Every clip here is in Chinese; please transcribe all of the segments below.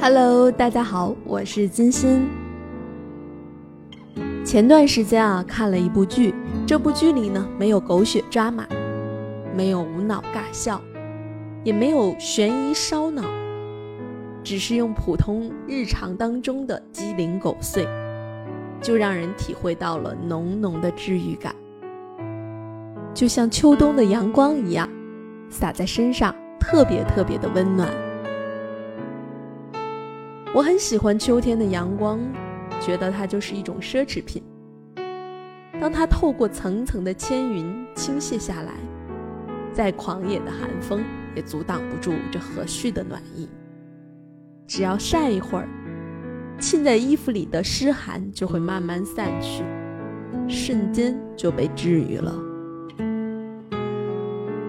Hello，大家好，我是金鑫。前段时间啊，看了一部剧，这部剧里呢，没有狗血抓马，没有无脑尬笑，也没有悬疑烧脑，只是用普通日常当中的鸡零狗碎，就让人体会到了浓浓的治愈感，就像秋冬的阳光一样，洒在身上，特别特别的温暖。我很喜欢秋天的阳光，觉得它就是一种奢侈品。当它透过层层的千云倾泻下来，再狂野的寒风也阻挡不住这和煦的暖意。只要晒一会儿，浸在衣服里的湿寒就会慢慢散去，瞬间就被治愈了。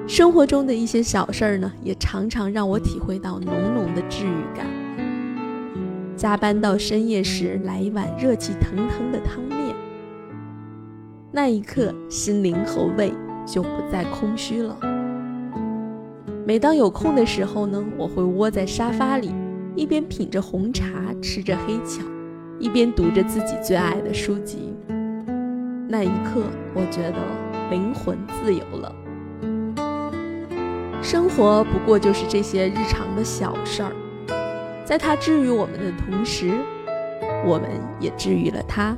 生活中的一些小事儿呢，也常常让我体会到浓浓的治愈感。加班到深夜时，来一碗热气腾腾的汤面，那一刻心灵和胃就不再空虚了。每当有空的时候呢，我会窝在沙发里，一边品着红茶，吃着黑巧，一边读着自己最爱的书籍。那一刻，我觉得灵魂自由了。生活不过就是这些日常的小事儿。在他治愈我们的同时，我们也治愈了他。